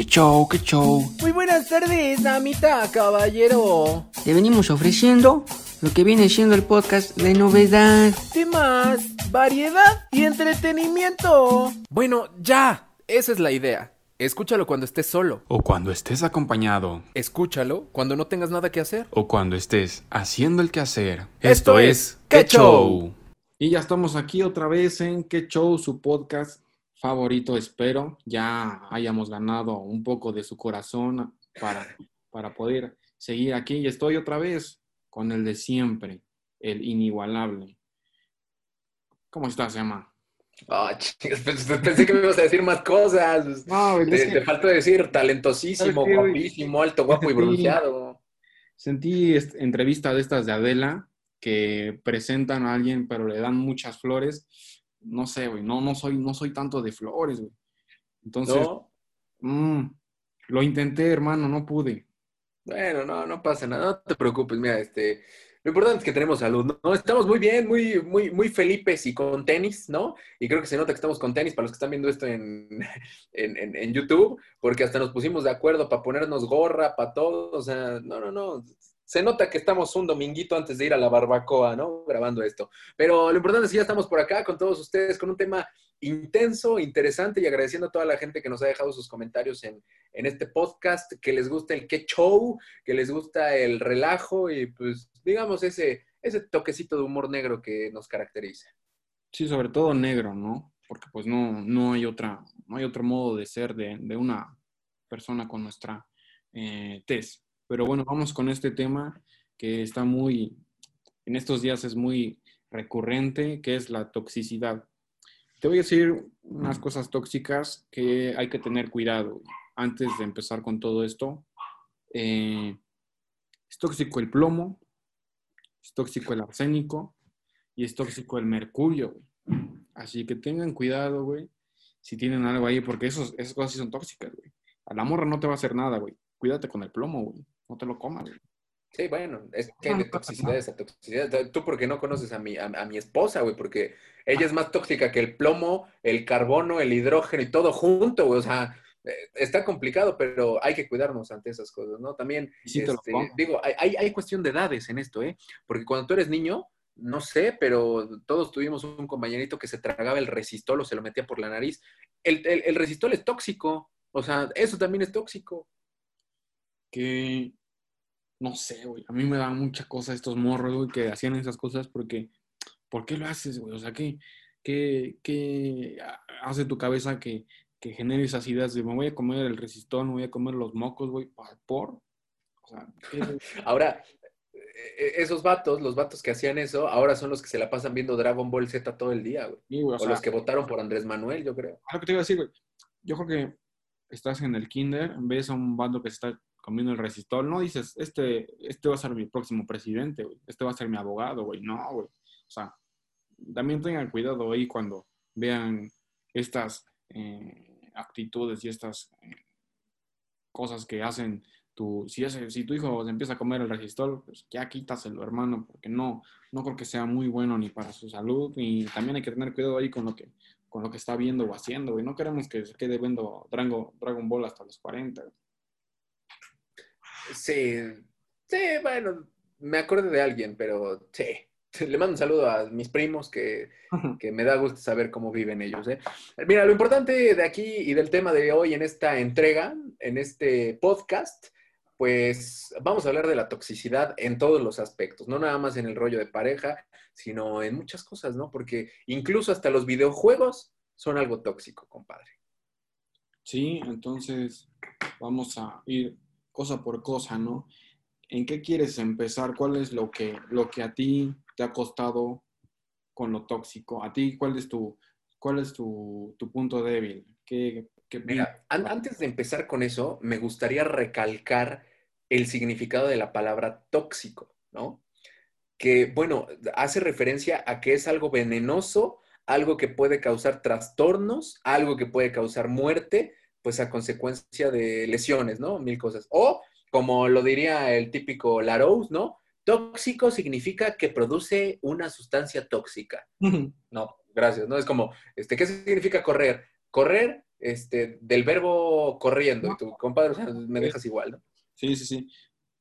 ¡Qué show, qué show! Muy buenas tardes, damita, caballero. Te venimos ofreciendo lo que viene siendo el podcast de novedad. Temas, variedad y entretenimiento. Bueno, ya. Esa es la idea. Escúchalo cuando estés solo. O cuando estés acompañado. Escúchalo cuando no tengas nada que hacer. O cuando estés haciendo el quehacer. Esto es ¡Qué show! Y ya estamos aquí otra vez en Qué Show, su podcast favorito, espero. Ya hayamos ganado un poco de su corazón para, para poder seguir aquí. Y estoy otra vez con el de siempre, el inigualable. ¿Cómo estás, Emma? Chicas, pensé que me ibas a decir más cosas. No, güey, es te, que te falta decir talentosísimo, guapísimo, alto, guapo y bronceado. Sentí entrevista de estas de Adela que presentan a alguien pero le dan muchas flores. No sé, güey, no, no, soy, no soy tanto de flores, güey. Entonces, ¿No? mm, lo intenté, hermano, no pude. Bueno, no, no pasa nada, no te preocupes, mira, este, lo importante es que tenemos salud, ¿no? Estamos muy bien, muy, muy, muy felipes y con tenis, ¿no? Y creo que se nota que estamos con tenis para los que están viendo esto en, en, en- en YouTube, porque hasta nos pusimos de acuerdo para ponernos gorra, para todo, o sea, no, no, no. Se nota que estamos un dominguito antes de ir a la barbacoa, ¿no? Grabando esto. Pero lo importante es que ya estamos por acá con todos ustedes, con un tema intenso, interesante y agradeciendo a toda la gente que nos ha dejado sus comentarios en, en este podcast, que les gusta el que show, que les gusta el relajo y pues digamos ese, ese toquecito de humor negro que nos caracteriza. Sí, sobre todo negro, ¿no? Porque pues no, no hay otra, no hay otro modo de ser de, de una persona con nuestra eh, tez. Pero bueno, vamos con este tema que está muy, en estos días es muy recurrente, que es la toxicidad. Te voy a decir unas cosas tóxicas que hay que tener cuidado antes de empezar con todo esto. Eh, es tóxico el plomo, es tóxico el arsénico y es tóxico el mercurio, güey. Así que tengan cuidado, güey, si tienen algo ahí, porque esos, esas cosas sí son tóxicas, güey. A la morra no te va a hacer nada, güey. Cuídate con el plomo, güey. No te lo comas, güey. Sí, bueno, es que hay de toxicidad esa toxicidad. Tú porque no conoces a mi, a, a mi esposa, güey, porque ella es más tóxica que el plomo, el carbono, el hidrógeno y todo junto, güey. O sea, eh, está complicado, pero hay que cuidarnos ante esas cosas, ¿no? También, sí este, digo, hay, hay, hay cuestión de edades en esto, ¿eh? Porque cuando tú eres niño, no sé, pero todos tuvimos un compañerito que se tragaba el resistol o se lo metía por la nariz. El, el, el resistol es tóxico, o sea, eso también es tóxico. que no sé, güey. A mí me da mucha cosa estos morros, güey, que hacían esas cosas porque, ¿por qué lo haces, güey? O sea, ¿qué, qué, qué hace tu cabeza que, que genere esas ideas de me voy a comer el resistón, me voy a comer los mocos, güey, ¿por? ¿por? O sea. Ahora, eh, esos vatos, los vatos que hacían eso, ahora son los que se la pasan viendo Dragon Ball Z todo el día, güey. Sí, güey, o O, sea, los que votaron por Andrés Manuel, yo creo. Lo que te iba a decir, güey. Yo creo que estás en el kinder, ves a un bando que se está comiendo el resistol, no dices, este, este va a ser mi próximo presidente, güey. Este va a ser mi abogado, güey. No, güey. O sea, también tengan cuidado ahí cuando vean estas eh, actitudes y estas eh, cosas que hacen tu, si, ese, si tu hijo se empieza a comer el resistol, pues ya quítaselo, hermano, porque no, no creo que sea muy bueno ni para su salud y también hay que tener cuidado ahí con lo que con lo que está viendo o haciendo, güey. No queremos que se quede viendo Dragon, Dragon Ball hasta los 40. güey. Sí, sí, bueno, me acuerdo de alguien, pero sí. Le mando un saludo a mis primos que, que me da gusto saber cómo viven ellos. ¿eh? Mira, lo importante de aquí y del tema de hoy en esta entrega, en este podcast, pues vamos a hablar de la toxicidad en todos los aspectos, no nada más en el rollo de pareja, sino en muchas cosas, ¿no? Porque incluso hasta los videojuegos son algo tóxico, compadre. Sí, entonces vamos a ir cosa por cosa, ¿no? ¿En qué quieres empezar? ¿Cuál es lo que, lo que a ti te ha costado con lo tóxico? ¿A ti cuál es tu, cuál es tu, tu punto débil? ¿Qué, qué Mira, an- antes de empezar con eso, me gustaría recalcar el significado de la palabra tóxico, ¿no? Que, bueno, hace referencia a que es algo venenoso, algo que puede causar trastornos, algo que puede causar muerte, pues a consecuencia de lesiones, ¿no? Mil cosas. O, como lo diría el típico Larousse, ¿no? Tóxico significa que produce una sustancia tóxica. No, gracias, ¿no? Es como, este, ¿qué significa correr? Correr este, del verbo corriendo. Y tu compadre, o sea, me dejas igual, ¿no? Sí, sí, sí.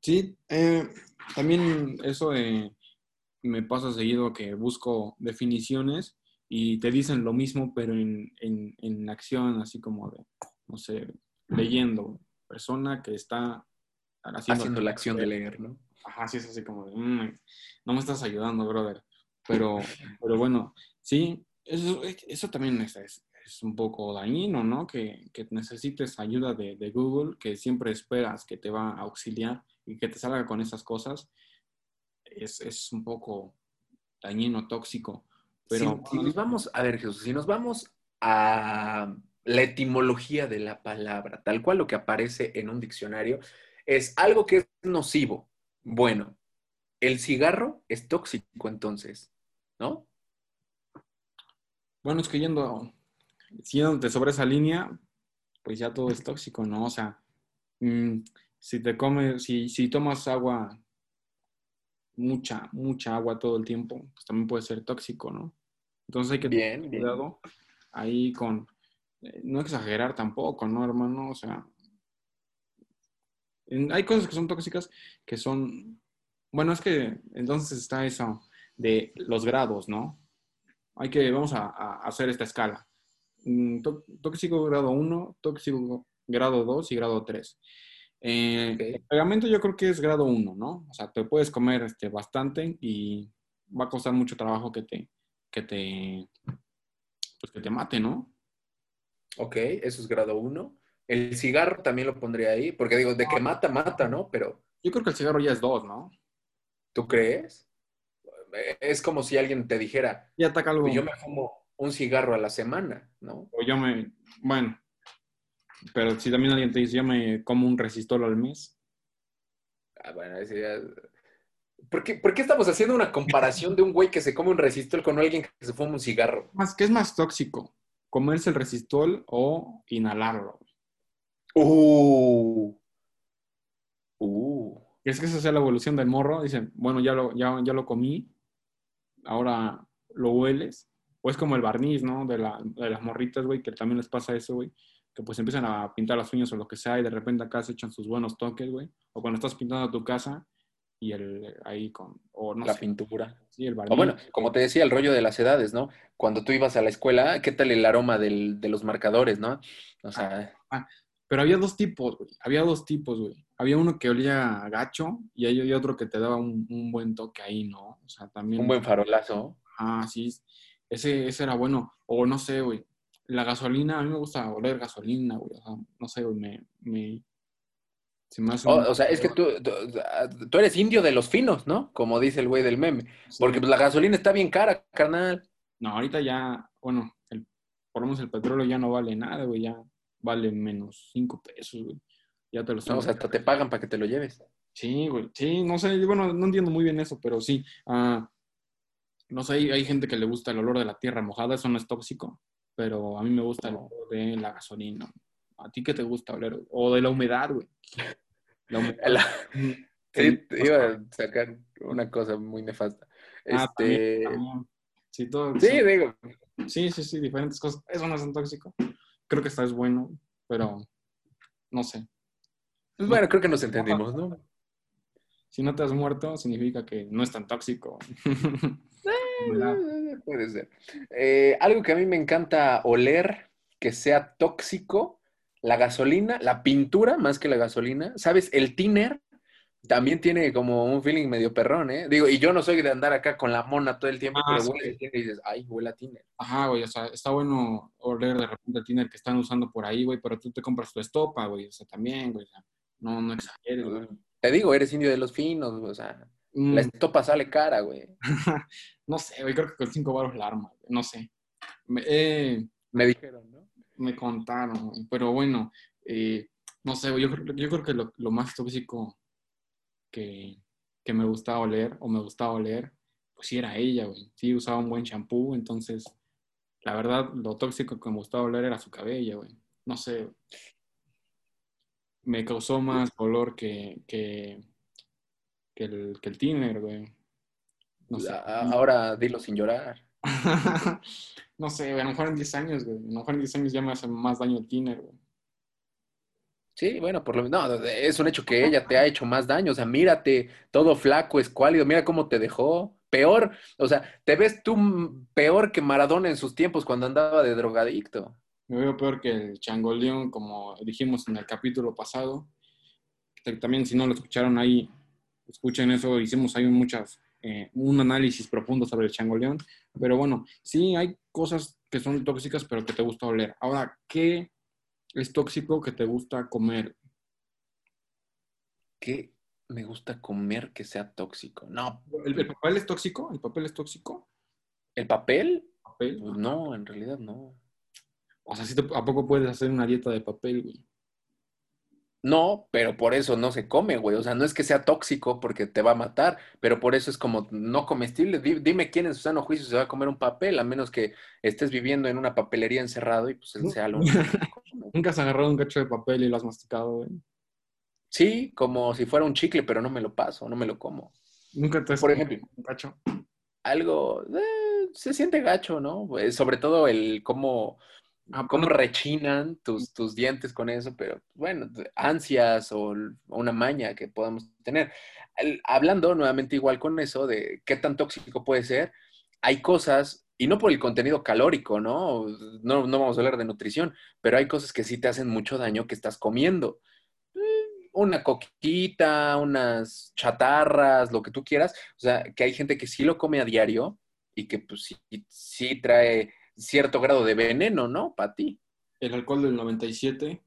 Sí, eh, también eso de, me pasa seguido que busco definiciones y te dicen lo mismo, pero en, en, en acción, así como de, no sé, leyendo. Persona que está haciendo, Haciendo la acción de leer, ¿no? Ajá, sí, es así como de, "Mm, no me estás ayudando, brother. Pero, pero bueno, sí, eso, eso también es, es, es un poco dañino, ¿no? Que, que necesites ayuda de, de Google, que siempre esperas que te va a auxiliar y que te salga con esas cosas. Es, es un poco dañino, tóxico. Pero si, si nos vamos, a ver, Jesús, si nos vamos a la etimología de la palabra, tal cual lo que aparece en un diccionario, es algo que es nocivo. Bueno, el cigarro es tóxico entonces, ¿no? Bueno, es que yendo, yéndote sobre esa línea, pues ya todo es tóxico, ¿no? O sea, mm, si te comes, si, si tomas agua, mucha, mucha agua todo el tiempo, pues también puede ser tóxico, ¿no? Entonces hay que tener bien. cuidado ahí con, no exagerar tampoco, ¿no, hermano? O sea, en- hay cosas que son tóxicas que son, bueno, es que entonces está eso de los grados, ¿no? Hay que, vamos a, a hacer esta escala. Mm, tó- Tóxico grado 1, tóxico grado 2 y grado 3. Eh. El pegamento yo creo que es grado 1, ¿no? O sea, te puedes comer este, bastante y va a costar mucho trabajo que te, que te, pues que te mate, ¿no? Ok, eso es grado uno. El cigarro también lo pondría ahí, porque digo, de que mata, mata, ¿no? Pero, Yo creo que el cigarro ya es 2, ¿no? ¿tú crees? Es como si alguien te dijera, Ya ataca algo. "Pues yo me fumo un cigarro a la semana, ¿no? O yo me, bueno, pero si también alguien te dice, yo me como un resistol al mes, Ah, bueno, ese ya- ¿Por qué, por qué estamos haciendo una comparación de un güey que se come un resistol con alguien que se fuma un cigarro? más, ¿qué es más tóxico? ¿Comerse el resistol o inhalarlo? Uh. Uh. Es que esa es la evolución del morro. Dicen, bueno, ya lo, ya, ya lo comí, ahora lo hueles. O es como el barniz, ¿no? De, la, de las morritas, güey, que también les pasa eso, güey. Que pues empiezan a pintar las uñas o lo que sea y de repente acá se echan sus buenos toques, güey. O cuando estás pintando tu casa y el ahí con, o no la sé, pintura. sí, el barniz. O bueno, como te decía, el rollo de las edades, ¿no? Cuando tú ibas a la escuela, ¿qué tal el aroma del- de los marcadores, no? O sea, Pero había dos tipos, güey. Había dos tipos, güey. Había uno que olía a gacho y hay otro que te daba un, un buen toque ahí, ¿no? O sea, también. un buen farolazo. Ah, sí. Ese, ese era bueno. O no sé, güey. La gasolina, a mí me gusta oler gasolina, güey. O sea, no sé, güey. Me, me, O, sea, es que tú, tú, tú eres indio de los finos, ¿no? Como dice el güey del meme. Sí. Porque pues, la gasolina está bien cara, carnal. No, ahorita ya, bueno, el, por lo menos el petróleo ya no vale nada, güey. Ya vale menos cinco pesos, güey. Ya te lo No, están o sea, hasta te pagan para que te lo lleves. Sí, güey. Sí, no sé, bueno, no entiendo muy bien eso, pero sí. ah, no sé, hay, hay gente que le gusta el olor de la tierra mojada, eso no es tóxico, pero a mí me gusta el olor de la gasolina. ¿A ti qué te gusta oler? O de la humedad, güey. La- Mm, Sí, iba a sacar una cosa muy nefasta. Ah, Este, también. Sí, todo, sí, digo, sí, sí, sí, diferentes cosas. Eso no es tan tóxico. Creo que esta es bueno, pero no sé. pues bueno, creo que nos entendimos, ¿no? Si no te has muerto, significa que no es tan tóxico. Puede ser. Eh, algo que a mí me encanta oler, que sea tóxico, la gasolina, la pintura más que la gasolina. ¿Sabes? El tiner también tiene como un feeling medio perrón, ¿eh? Digo, y yo no soy de andar acá con la mona todo el tiempo, Ah, pero sí. huele tiner y dices, ay, huele a tiner. Ajá, güey, o sea, está bueno oler de repente el tiner que están usando por ahí, güey, pero tú te compras tu estopa, güey, o sea, también, güey, o sea, no, no exageres, güey. Te digo, eres indio de los finos, o sea, Mm, la estopa sale cara, güey. no sé, güey, creo que con cinco baros la arma, güey, no sé. Me, eh, Me dijeron, ¿no? Me contaron, pero bueno, eh, no sé, yo, yo creo que lo, lo más tóxico que, que me gustaba oler, o me gustaba oler, pues sí era ella, güey, sí usaba un buen champú, entonces, la verdad, lo tóxico que me gustaba oler era su cabello, güey, no sé, me causó más dolor que, que, que el, que el tiner, güey. No sé. Ahora dilo sin llorar. no sé, a lo mejor en 10 años, güey. A lo mejor en 10 años ya me hace más daño el Tinder, güey. Sí, bueno, por lo menos, no, es un hecho que ella te ha hecho más daño, o sea, mírate, todo flaco, escuálido, mira cómo te dejó, peor, o sea, te ves tú peor que Maradona en sus tiempos cuando andaba de drogadicto. Me veo peor que el Changoleón, como dijimos en el capítulo pasado. También si no lo escucharon ahí, escuchen eso, hicimos ahí muchas, eh, un análisis profundo sobre el Changoleón, pero bueno, sí hay cosas que son tóxicas, pero que te gusta oler. Ahora, ¿qué es tóxico que te gusta comer? ¿Qué me gusta comer que sea tóxico? No. ¿El, el papel es tóxico? ¿El papel es tóxico? ¿El papel? ¿Papel? Pues no, en realidad no. O sea, ¿sí te- ¿a poco puedes hacer una dieta de papel, güey? No, pero por eso no se come, güey. O sea, no es que sea tóxico porque te va a matar, pero por eso es como no comestible. Di- Dime quién en su sano juicio se va a comer un papel, a menos que estés viviendo en una papelería encerrado y pues él sea lo. Nunca has agarrado un cacho de papel y lo has masticado, güey. Sí, como si fuera un chicle, pero no me lo paso, no me lo como. Nunca te has Por ejemplo. un cacho. Algo eh, se siente gacho, ¿no? Pues, sobre todo el cómo, cómo bueno. rechinan tus, tus dientes con eso, pero bueno, ansias o una maña que podamos tener. El- hablando nuevamente igual con eso de qué tan tóxico puede ser, hay cosas, y no por el contenido calórico, ¿no? No, no vamos a hablar de nutrición, pero hay cosas que sí te hacen mucho daño que estás comiendo. Una coquita, unas chatarras, lo que tú quieras. O sea, que hay gente que sí lo come a diario y que pues sí, sí trae cierto grado de veneno, ¿no? Para ti. El alcohol del 97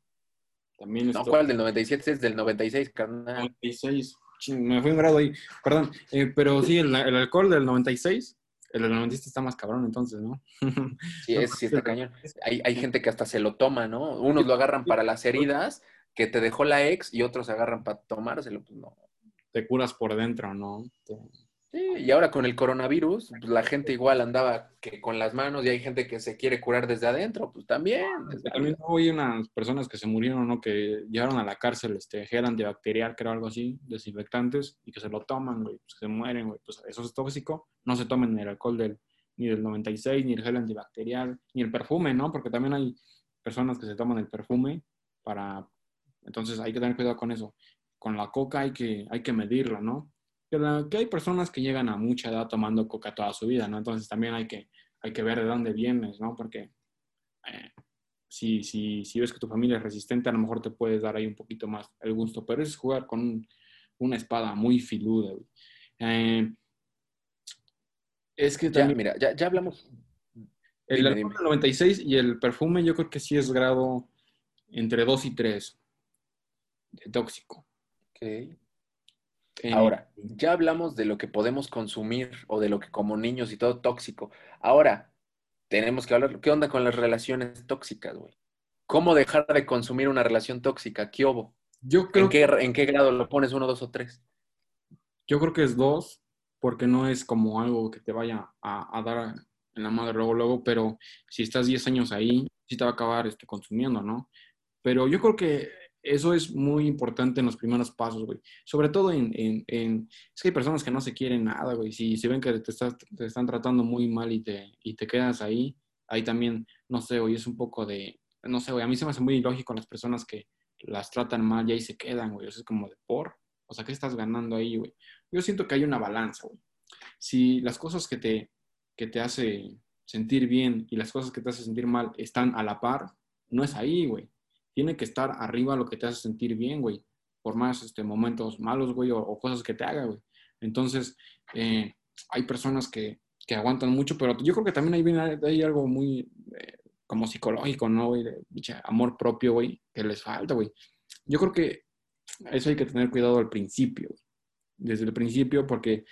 también es No. ¿cuál del 97? Es del 96, carnal. 96. Ching, me fui un grado ahí. Perdón. Eh, pero sí, el, el alcohol del 96. El del 97 está más cabrón, entonces, ¿no? Sí, es, sí está cañón. Hay, hay gente que hasta se lo toma, ¿no? Unos lo agarran para las heridas que te dejó la ex y otros agarran para tomárselo, pues no. Te curas por dentro, ¿no? Te- Sí, y ahora con el coronavirus, pues, la gente igual andaba que con las manos y hay gente que se quiere curar desde adentro, pues también. es También ahí unas personas que se murieron, ¿no? Que llevaron a la cárcel este, gel antibacterial, que era algo así, desinfectantes, y que se lo toman, güey, pues, se mueren, güey. Pues eso es tóxico. No se tomen el alcohol del, ni del 96, ni el gel antibacterial, ni el perfume, ¿no? Porque también hay personas que se toman el perfume para... Entonces hay que tener cuidado con eso. Con la coca hay que, hay que medirla, ¿no? Que, la- que hay personas que llegan a mucha edad tomando coca toda su vida, ¿no? Entonces también hay que, hay que ver de dónde vienes, ¿no? Porque eh, si, si, si ves que tu familia es resistente, a lo mejor te puedes dar ahí un poquito más el gusto, pero es jugar con un- una espada muy filuda. güey. Eh, es que Ya, también mira, ya, ya hablamos. el dime, dime. del 96 y el perfume yo creo que sí es grado entre 2 y 3 de tóxico. Ok. Eh, Ahora, ya hablamos de lo que podemos consumir o de lo que como niños y todo tóxico. Ahora, tenemos que hablar, ¿qué onda con las relaciones tóxicas, güey? ¿Cómo dejar de consumir una relación tóxica? ¿Qué hubo? yo creo ¿En qué, en qué grado lo pones? ¿Uno, dos o tres? Yo creo que es dos, porque no es como algo que te vaya a, a dar en la madre luego, luego, pero si estás 10 años ahí, sí te va a acabar este, consumiendo, ¿no? Pero yo creo que eso es muy importante en los primeros pasos, güey. Sobre todo en, en, Es que hay personas que no se quieren nada, güey. Si, si ven que te, te están tratando muy mal y te, y te quedas ahí, ahí también, no sé, güey, es un poco de... No sé, güey, a mí se me hace muy ilógico las personas que las tratan mal y ahí se quedan, güey. Eso es como de por... O sea, ¿qué estás ganando ahí, güey? Yo siento que hay una balanza, güey. Si las cosas que te, que te hace sentir bien y las cosas que te hace sentir mal están a la par, no es ahí, güey. Tiene que estar arriba lo que te hace sentir bien, güey. Por más este, momentos malos, güey, o, o cosas que te haga, güey. Entonces, eh, hay personas que, que aguantan mucho, pero yo creo que también ahí viene hay algo muy eh, como psicológico, ¿no, güey? De bicha, amor propio, güey, que les falta, güey. Yo creo que eso hay que tener cuidado al principio, güey. desde el principio, porque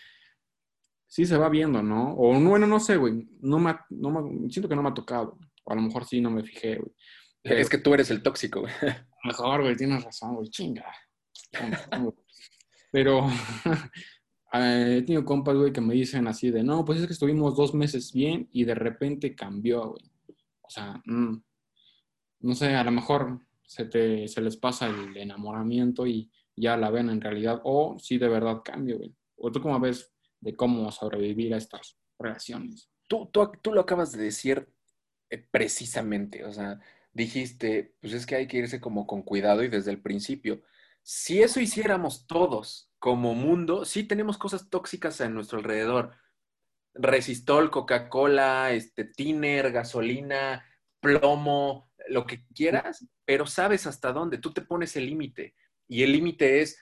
sí se va viendo, ¿no? O no, bueno, no sé, güey. No me, no me- siento que no me ha tocado. O a lo mejor sí no me fijé, güey. Es que tú eres el tóxico, güey. Mejor, güey, tienes razón, güey, chinga. Pero eh, he tenido compas, güey, que me dicen así de, no, pues es que estuvimos dos meses bien y de repente cambió, güey. O sea, mm, no sé, a lo mejor se, te, se les pasa el enamoramiento y ya la ven en realidad, o si de verdad cambia, güey. O tú cómo ves de cómo sobrevivir a estas relaciones. tú, tú, tú lo acabas de decir eh, precisamente, o sea, dijiste, pues es que hay que irse como con cuidado y desde el principio. Si eso hiciéramos todos como mundo, sí tenemos cosas tóxicas en nuestro alrededor. Resistol, Coca-Cola, este, tiner, gasolina, plomo, lo que quieras, pero sabes hasta dónde. Tú te pones el límite. Y el límite es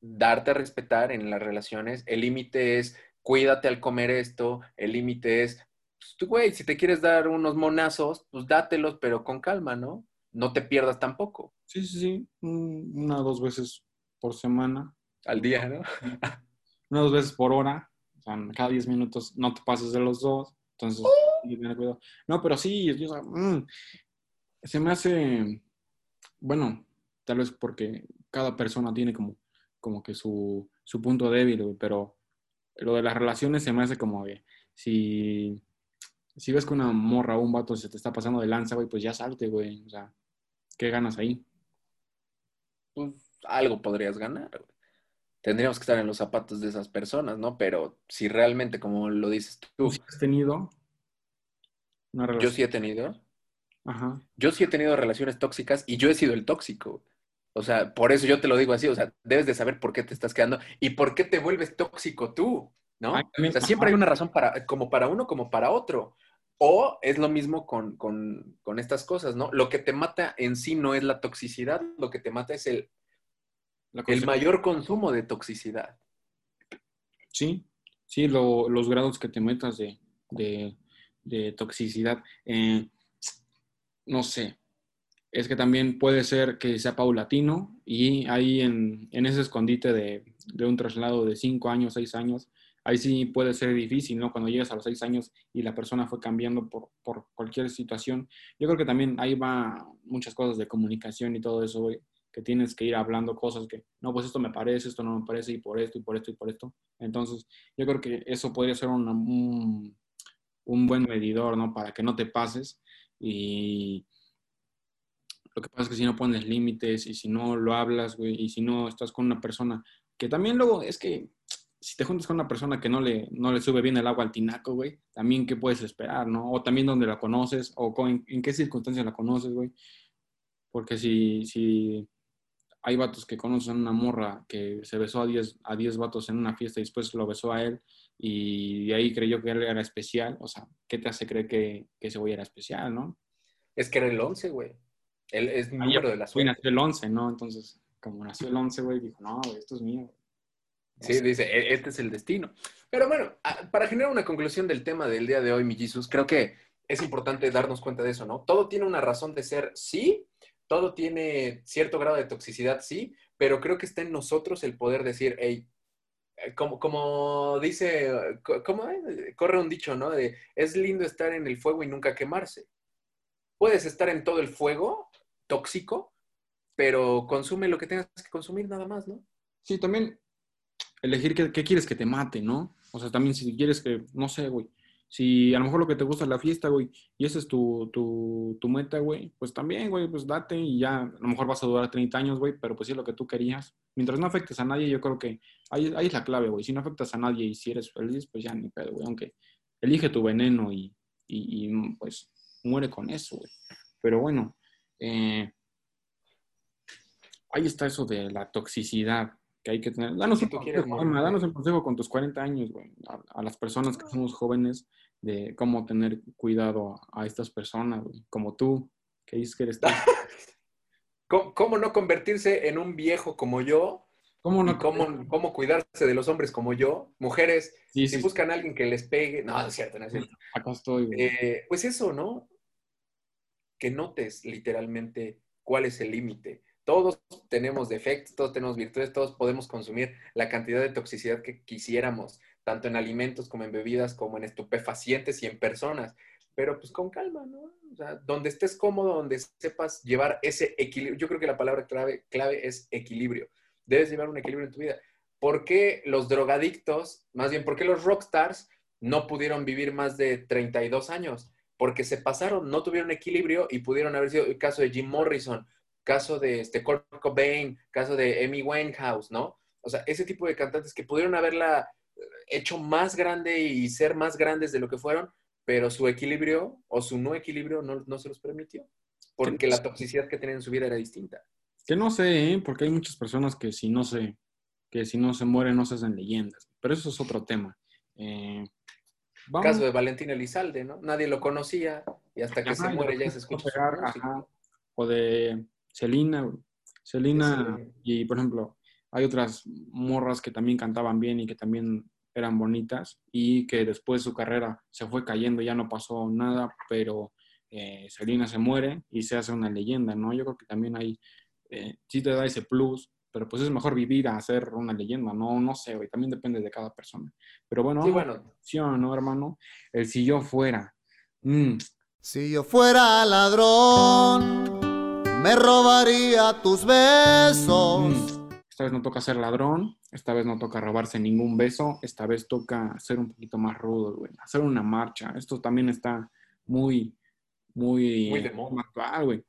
darte a respetar en las relaciones. El límite es cuídate al comer esto. El límite es, pues, güey, si te quieres dar unos monazos, pues dátelos, pero con calma, ¿no? No te pierdas tampoco. Sí, sí, sí. Una o dos veces por semana. Al día, ¿no? Una o dos veces por hora. O sea, cada 10 minutos no te pases de los dos. Entonces, cuidado. No, pero sí, mm, se me hace, bueno, tal vez porque cada persona tiene como, como que su, su punto débil, pero lo de las relaciones se me hace como que si, si ves que una morra o un vato se te está pasando de lanza, güey, pues ya salte, güey. O sea, ¿qué ganas ahí? Pues algo podrías ganar, güey. Tendríamos que estar en los zapatos de esas personas, ¿no? Pero si realmente, como lo dices tú. ¿Tú has tenido una relación? Yo sí he tenido. Ajá. Yo sí he tenido relaciones tóxicas y yo he sido el tóxico. O sea, por eso yo te lo digo así, o sea, debes de saber por qué te estás quedando y por qué te vuelves tóxico tú, ¿no? o sea, siempre hay una razón para, como para uno, como para otro. O es lo mismo con, con, estas cosas, ¿no? Lo que te mata en sí no es la toxicidad, lo que te mata es el, el mayor consumo de toxicidad. Sí, sí, los grados que te metas de, de, toxicidad. Eh, no sé, es que también puede ser que sea paulatino y ahí en, ese escondite de, un traslado de cinco años, seis años, ahí sí puede ser difícil, ¿no? Cuando llegas a los seis años y la persona fue cambiando por, por cualquier situación. Yo creo que también ahí va muchas cosas de comunicación y todo eso, que tienes que ir hablando cosas que, no, pues esto me parece, esto no me parece, y por esto, y por esto, y por esto. Entonces, yo creo que eso podría ser un, un buen medidor, ¿no? Para que no te pases y lo que pasa es que si no pones límites y si no lo hablas, güey, y si no estás con una persona que también luego es que si te juntas con una persona que no le, no le sube bien el agua al tinaco, güey, también qué puedes esperar, ¿no? O también dónde la conoces o en, qué circunstancias la conoces, güey. Porque si, si hay vatos que conocen a una morra que se besó a 10 a diez vatos en una fiesta y después lo besó a él y de ahí creyó que él era especial, o sea, ¿qué te hace creer que, que ese güey era especial, no? Es que era el 11, güey. Él es número de la suerte. nació el 11, ¿no? Entonces, como nació el 11, güey, dijo, no, esto es mío. Sí, dice, e-, este es el destino. Pero bueno, para generar una conclusión del tema del día de hoy, mi Jesus, creo que es importante darnos cuenta de eso, ¿no? Todo tiene una razón de ser, sí, todo tiene cierto grado de toxicidad, sí, pero creo que está en nosotros el poder decir, hey, eh, como, como dice, ¿cómo corre un dicho, ¿no? De, es lindo estar en el fuego y nunca quemarse. Puedes estar en todo el fuego tóxico, pero consume lo que tengas que consumir nada más, ¿no? Sí, también elegir qué, quieres que te mate, ¿no? O sea, también si quieres que, no sé, güey, si a lo mejor lo que te gusta es la fiesta, güey, y esa es tu, tu, tu meta, güey, pues también, güey, pues date y ya, a lo mejor vas a durar 30 años, güey, pero pues sí es lo que tú querías. Mientras no afectes a nadie, yo creo que ahí, ahí es la clave, güey. Si no afectas a nadie y si eres feliz, pues ya ni pedo, güey. Aunque elige tu veneno y, y, y pues muere con eso, güey. Pero bueno, eh, ahí está eso de la toxicidad que hay que tener. Danos, un, consejo, con tus 40 años, güey, a, las personas que somos jóvenes, de cómo tener cuidado a, estas personas, como tú, que dices que eres tú. ¿Cómo, no convertirse en un viejo como yo? ¿Cómo, no cómo, cómo, cuidarse de los hombres como yo? Mujeres, si buscan a alguien que les pegue. No, es cierto, no es cierto. Acá estoy. Eh, pues eso, ¿no? que notes literalmente cuál es el límite. Todos tenemos defectos, todos tenemos virtudes, todos podemos consumir la cantidad de toxicidad que quisiéramos, tanto en alimentos como en bebidas, como en estupefacientes y en personas. Pero pues con calma, ¿no? O sea, donde estés cómodo, donde sepas llevar ese equilibrio. Yo creo que la palabra clave, clave es equilibrio. Debes llevar un equilibrio en tu vida. ¿Por qué los drogadictos, más bien, por qué los rockstars no pudieron vivir más de 32 años? porque se pasaron, no tuvieron equilibrio y pudieron haber sido el caso de Jim Morrison, caso de este Kurt Cobain, caso de Amy Winehouse, ¿no? O sea, ese tipo de cantantes que pudieron haberla eh, hecho más grande y ser más grandes de lo que fueron, pero su equilibrio o su no equilibrio no, no se los permitió, porque la toxicidad que tenían en su vida era distinta. Que no sé, ¿eh? porque hay muchas personas que si no se, que si no se mueren no se hacen leyendas. Pero eso es otro tema. Eh, vamos- Caso de Valentín Elizalde, ¿no? Nadie lo conocía y hasta que Ajá, se muere ya se escucha pegar, ajá. O de Güey. Celina, Sí. y por ejemplo, hay otras morras que también cantaban bien y que también eran bonitas y que después su carrera se fue cayendo, ya no pasó nada, pero eh, Celina se muere y se hace una leyenda, ¿no? Yo creo que también hay, eh, sí te da ese plus, pero pues es mejor vivir a ser una leyenda, no, no sé, güey, también depende de cada persona. Pero bueno, Sí, bueno, ¿no, hermano? El si yo fuera. Mm, Si yo fuera ladrón, me robaría tus besos. Mm, Esta vez no toca ser ladrón, esta vez no toca robarse ningún beso, esta vez toca ser un poquito más rudo, güey. Hacer una marcha. Esto también está muy, muy, Muy de moda. actual, güey.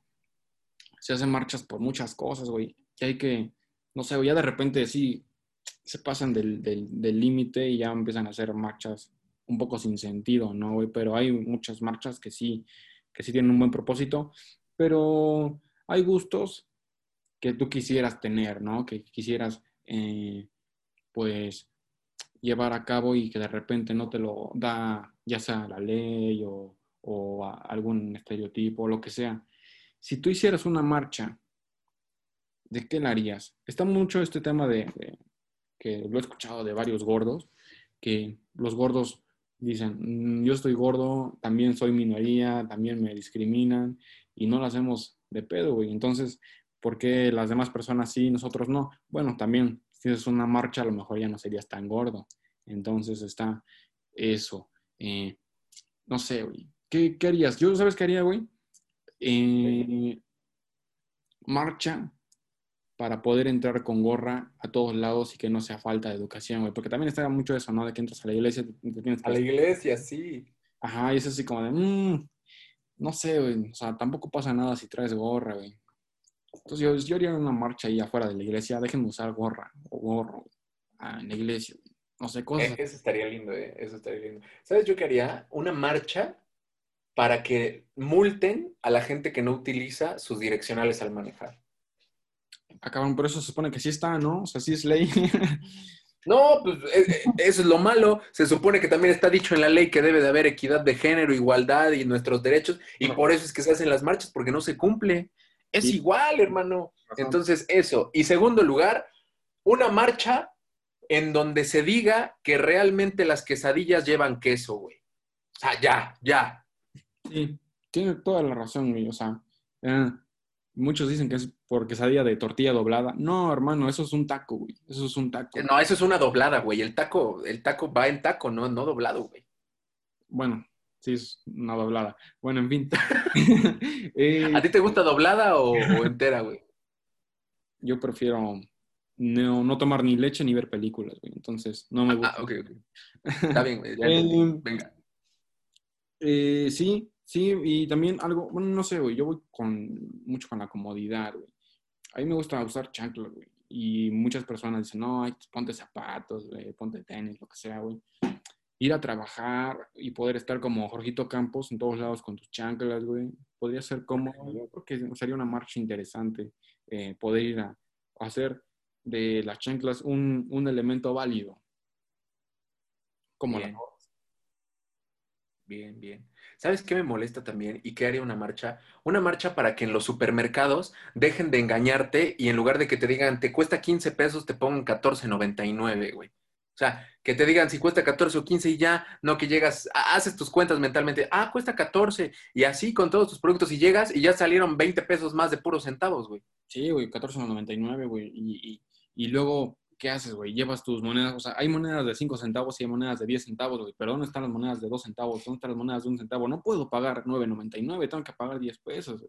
Se hacen marchas por muchas cosas, güey. Y hay que, no sé, güey, ya de repente sí se pasan del del- del límite y ya empiezan a hacer marchas un poco sin sentido, ¿no, güey? Pero hay muchas marchas que sí, que sí tienen un buen propósito, pero hay gustos que tú quisieras tener, ¿no? Que quisieras, eh, pues, llevar a cabo y que de repente no te lo da, ya sea la ley o, algún estereotipo o lo que sea. Si tú hicieras una marcha, ¿de qué la harías? Está mucho este tema de, de- que lo he escuchado de varios gordos, que los gordos dicen, "Mm, yo estoy gordo, también soy minoría, también me discriminan y no lo hacemos de pedo, güey. Entonces, ¿por qué las demás personas sí y nosotros no? Bueno, también, si es una marcha, a lo mejor ya no serías tan gordo. Entonces está eso. Eh, no sé, güey. ¿Qué, qué harías? Yo, ¿sabes qué haría, güey? Eh, marcha para poder entrar con gorra a todos lados y que no sea falta de educación, güey. Porque también está mucho eso, ¿no? De que entras a la iglesia, te, te tienes que... a la iglesia, sí. Ajá, y es así como de, "Mm, no sé, güey, o sea, tampoco pasa nada si traes gorra, güey. Entonces yo, yo haría una marcha ahí afuera de la iglesia, déjenme usar gorra o gorro ah, en la iglesia, güey. no sé, cosas. Eh, Eso estaría lindo, eh, Eso estaría lindo. ¿Sabes yo qué haría? Una marcha para que multen a la gente que no utiliza sus direccionales al manejar. Acaban, por eso se supone que sí está, ¿no? O sea, sí es ley. No, pues eh, eh, eso es lo malo. Se supone que también está dicho en la ley que debe de haber equidad de género, igualdad y nuestros derechos, y No. por eso es que se hacen las marchas, porque no se cumple. Es Sí. igual, hermano. Entonces, eso. Y segundo lugar, una marcha en donde se diga que realmente las quesadillas llevan queso, güey. O sea, ya, ya. Sí, tiene toda la razón, güey. O sea, eh, muchos dicen que es por quesadilla de tortilla doblada. No, hermano, eso es un taco, güey. Eso es un taco. No, eso es una doblada, güey. El taco, el taco va en taco, no, no doblado, güey. Bueno, sí es una doblada. Bueno, en fin. Eh, ¿A ti te gusta doblada o, o entera, güey? yo prefiero no, no tomar ni leche ni ver películas, güey. Entonces, no me gusta. Ah, ok, ok. Está bien, güey. ya Eh. Venga. Eh, sí, sí, y también algo, bueno, no sé, güey, yo voy con mucho con la comodidad, güey. A mí me gusta usar chanclas, güey. Y muchas personas dicen, no, ay, ponte zapatos, güey, ponte tenis, lo que sea, güey. Ir a trabajar y poder estar como Jorgito Campos en todos lados con tus chanclas, güey. Podría ser como, yo creo que sería una marcha interesante eh, poder ir a, a hacer de las chanclas un, un elemento válido. Como la Bien. Bien, bien. ¿Sabes qué me molesta también y qué haría una marcha? Una marcha para que en los supermercados dejen de engañarte y en lugar de que te digan te cuesta 15 pesos, te pongan 14.99, güey. O sea, que te digan si cuesta 14 o 15 y ya, no que llegas, ha- haces tus cuentas mentalmente, ah, cuesta 14 y así con todos tus productos y llegas y ya salieron 20 pesos más de puros centavos, güey. Sí, güey, 14.99, güey. Y, y luego, ¿qué haces, güey? Llevas tus monedas, o sea, hay monedas de 5 centavos y hay monedas de 10 centavos, güey. Pero ¿dónde están las monedas de 2 centavos? ¿Dónde están las monedas de 1 centavo? No puedo pagar 9.99, tengo que pagar 10 pesos.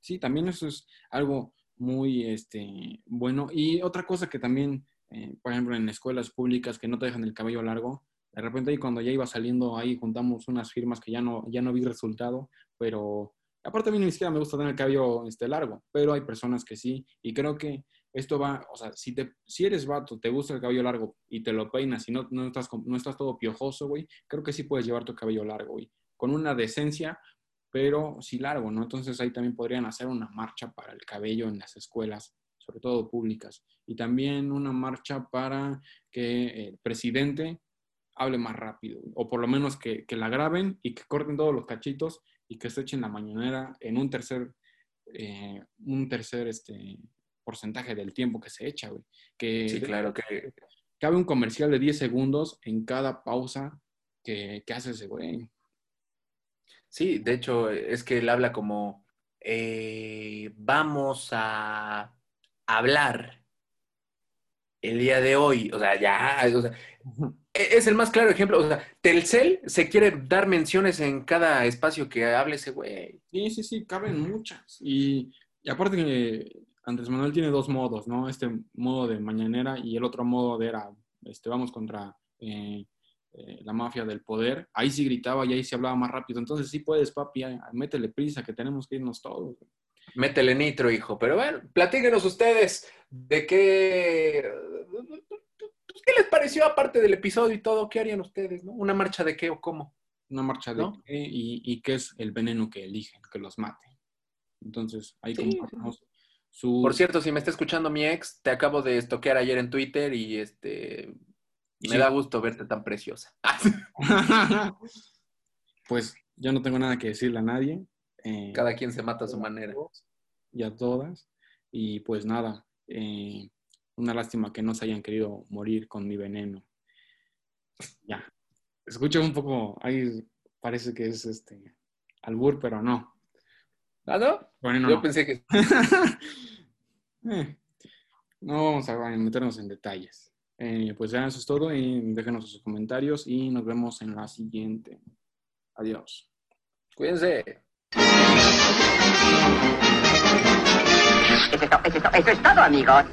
Sí, también eso es algo muy, este, bueno. Y otra cosa que también, eh, por ejemplo, en escuelas públicas que no te dejan el cabello largo, de repente ahí cuando ya iba saliendo ahí juntamos unas firmas que ya no, ya no vi resultado, pero aparte a mí ni siquiera me gusta tener el cabello este, largo, pero hay personas que sí, y creo que esto va, o sea, si, te, si eres vato, te gusta el cabello largo y te lo peinas y no, no, estás, no estás todo piojoso, güey, creo que sí puedes llevar tu cabello largo, güey. con una decencia, pero sí largo, ¿no? Entonces ahí también podrían hacer una marcha para el cabello en las escuelas, sobre todo públicas, y también una marcha para que el presidente hable más rápido, o por lo menos que, que la graben y que corten todos los cachitos y que se echen la mañanera en un tercer, eh, un tercer este, porcentaje del tiempo que se echa, güey. Que Sí, claro que cabe un comercial de 10 segundos en cada pausa que, que hace ese güey. Sí, de hecho, es que él habla como, eh, vamos a hablar el día de hoy, o sea, ya, o sea, e- es el más claro ejemplo, o sea, Telcel se quiere dar menciones en cada espacio que hable ese güey. Sí, sí, sí, caben muchas. Y, y aparte Andrés Manuel tiene dos modos, ¿no? Este modo de mañanera y el otro modo de era, este, vamos contra eh, eh, la mafia del poder. Ahí sí gritaba y ahí sí hablaba más rápido. Entonces sí puedes, papi, métele prisa que tenemos que irnos todos. Métele nitro, hijo. Pero bueno, platíquenos ustedes de qué, qué les pareció aparte del episodio y todo, qué harían ustedes, ¿no? ¿Una marcha de qué o cómo? Una marcha de ¿No? qué y, y qué es el veneno que eligen, que los mate. Entonces ahí Sí, compartimos su... Por cierto, si me está escuchando mi ex, te acabo de estoquear ayer en Twitter y este me Sí. da gusto verte tan preciosa. pues yo no tengo nada que decirle a nadie. eh, Cada quien se mata a su manera. y a todas. Y pues nada, eh, una lástima que no se hayan querido morir con mi veneno. Ya. Escucha un poco, ahí parece que es este albur, pero no. ¿Ah, no? Bueno, Yo no. pensé que Eh, no vamos a meternos en detalles. Eh, pues ya eso es todo y déjenos sus comentarios y nos vemos en la siguiente. Adiós. cuídense. Eso es, to- eso es to- eso es todo, amigos.